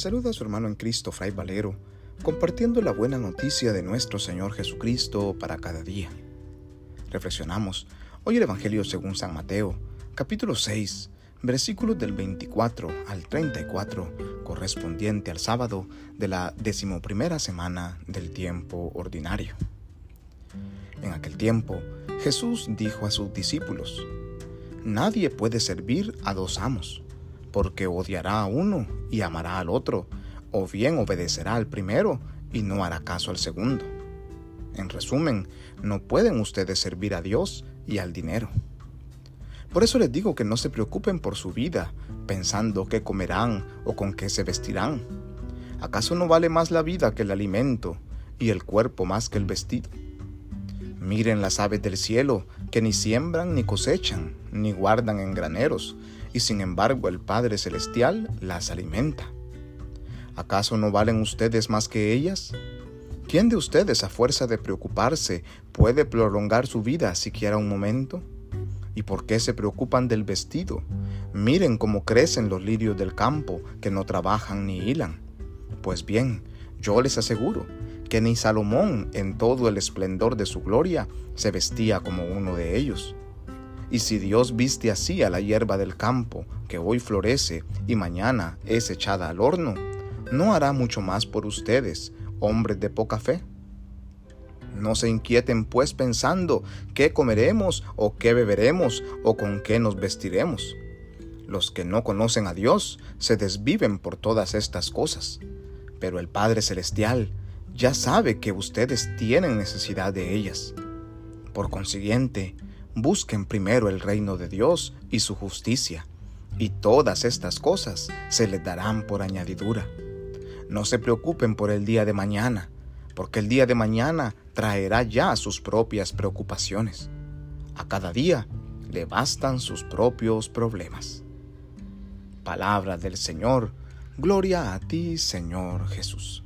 saluda a su hermano en Cristo, Fray Valero, compartiendo la buena noticia de nuestro Señor Jesucristo para cada día. Reflexionamos hoy el Evangelio según San Mateo, capítulo 6, versículos del 24 al 34, correspondiente al sábado de la decimoprimera semana del tiempo ordinario. En aquel tiempo, Jesús dijo a sus discípulos, Nadie puede servir a dos amos, porque odiará a uno y amará al otro, o bien obedecerá al primero y no hará caso al segundo. En resumen, no pueden ustedes servir a Dios y al dinero. Por eso les digo que no se preocupen por su vida, pensando qué comerán o con qué se vestirán. ¿Acaso no vale más la vida que el alimento y el cuerpo más que el vestido? Miren las aves del cielo, que ni siembran ni cosechan, ni guardan en graneros, y sin embargo el Padre Celestial las alimenta. ¿Acaso no valen ustedes más que ellas? ¿Quién de ustedes, a fuerza de preocuparse, puede prolongar su vida siquiera un momento? ¿Y por qué se preocupan del vestido? Miren cómo crecen los lirios del campo, que no trabajan ni hilan. Pues bien, yo les aseguro que ni Salomón en todo el esplendor de su gloria se vestía como uno de ellos. Y si Dios viste así a la hierba del campo, que hoy florece y mañana es echada al horno, ¿no hará mucho más por ustedes, hombres de poca fe? No se inquieten pues pensando qué comeremos o qué beberemos o con qué nos vestiremos. Los que no conocen a Dios se desviven por todas estas cosas, pero el Padre Celestial ya sabe que ustedes tienen necesidad de ellas. Por consiguiente, busquen primero el reino de Dios y su justicia, y todas estas cosas se les darán por añadidura. No se preocupen por el día de mañana, porque el día de mañana traerá ya sus propias preocupaciones. A cada día le bastan sus propios problemas. Palabra del Señor, gloria a ti, Señor Jesús.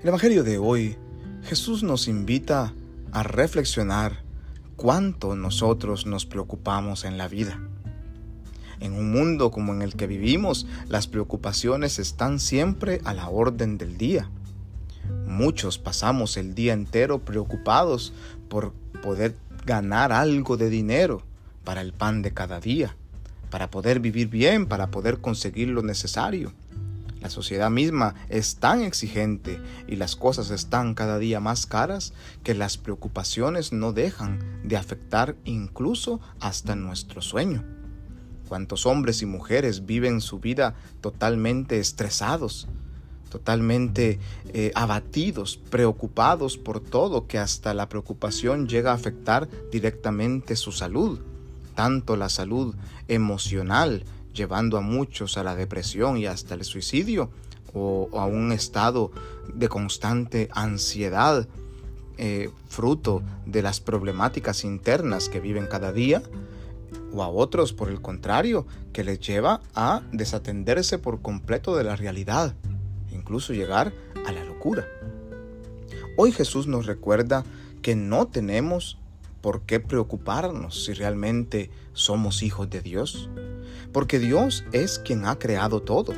El Evangelio de hoy, Jesús nos invita a reflexionar cuánto nosotros nos preocupamos en la vida. En un mundo como en el que vivimos, las preocupaciones están siempre a la orden del día. Muchos pasamos el día entero preocupados por poder ganar algo de dinero para el pan de cada día, para poder vivir bien, para poder conseguir lo necesario. La sociedad misma es tan exigente y las cosas están cada día más caras que las preocupaciones no dejan de afectar incluso hasta nuestro sueño. ¿Cuántos hombres y mujeres viven su vida totalmente estresados, totalmente eh, abatidos, preocupados por todo, que hasta la preocupación llega a afectar directamente su salud, tanto la salud emocional, llevando a muchos a la depresión y hasta el suicidio, o, a un estado de constante ansiedad, eh, fruto de las problemáticas internas que viven cada día, o a otros, por el contrario, que les lleva a desatenderse por completo de la realidad, incluso llegar a la locura. Hoy Jesús nos recuerda que no tenemos por qué preocuparnos si realmente somos hijos de Dios, porque Dios es quien ha creado todo,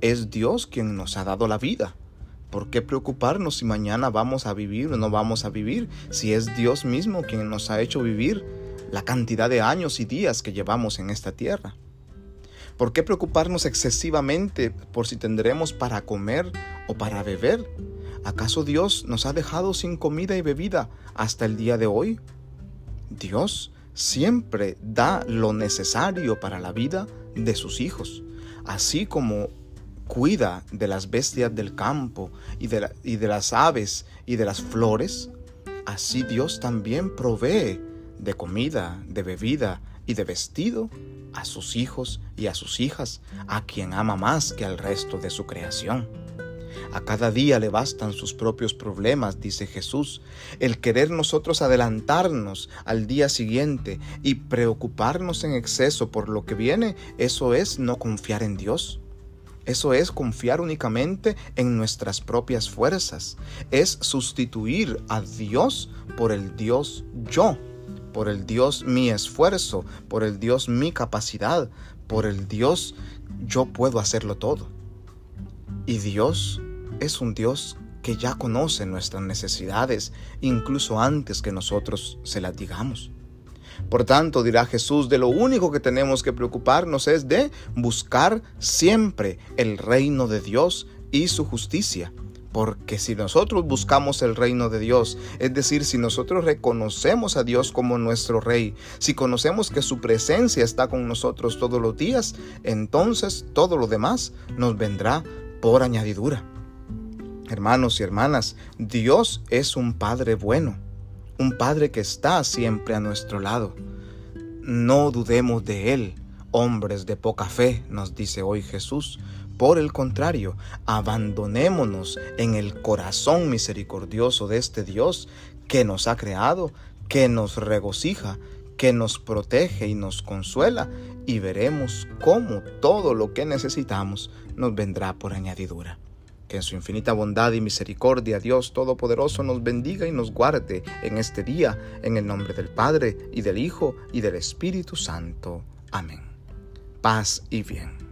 es Dios quien nos ha dado la vida. ¿Por qué preocuparnos si mañana vamos a vivir o no vamos a vivir? Si es Dios mismo quien nos ha hecho vivir la cantidad de años y días que llevamos en esta tierra. ¿Por qué preocuparnos excesivamente por si tendremos para comer o para beber? ¿Acaso Dios nos ha dejado sin comida y bebida hasta el día de hoy? Dios siempre da lo necesario para la vida de sus hijos, así como cuida de las bestias del campo y de, las aves y de las flores, así Dios también provee de comida, de bebida y de vestido a sus hijos y a sus hijas, a quien ama más que al resto de su creación. A cada día le bastan sus propios problemas, dice Jesús. El querer nosotros adelantarnos al día siguiente y preocuparnos en exceso por lo que viene, eso es no confiar en Dios. Eso es confiar únicamente en nuestras propias fuerzas. Es sustituir a Dios por el Dios yo por el Dios mi esfuerzo, por el Dios mi capacidad, por el Dios yo puedo hacerlo todo. Y Dios es un Dios que ya conoce nuestras necesidades incluso antes que nosotros se las digamos. Por tanto, dirá Jesús, de lo único que tenemos que preocuparnos es de buscar siempre el reino de Dios y su justicia porque si nosotros buscamos el reino de Dios, es decir, si nosotros reconocemos a Dios como nuestro Rey, si conocemos que su presencia está con nosotros todos los días, entonces todo lo demás nos vendrá por añadidura. Hermanos y hermanas, Dios es un Padre bueno, un Padre que está siempre a nuestro lado. No dudemos de Él, hombres de poca fe, nos dice hoy Jesús, por el contrario, abandonémonos en el corazón misericordioso de este Dios que nos ha creado, que nos regocija, que nos protege y nos consuela, y veremos cómo todo lo que necesitamos nos vendrá por añadidura. Que en su infinita bondad y misericordia Dios Todopoderoso nos bendiga y nos guarde en este día, en el nombre del Padre, y del Hijo, y del Espíritu Santo. Amén. Paz y bien.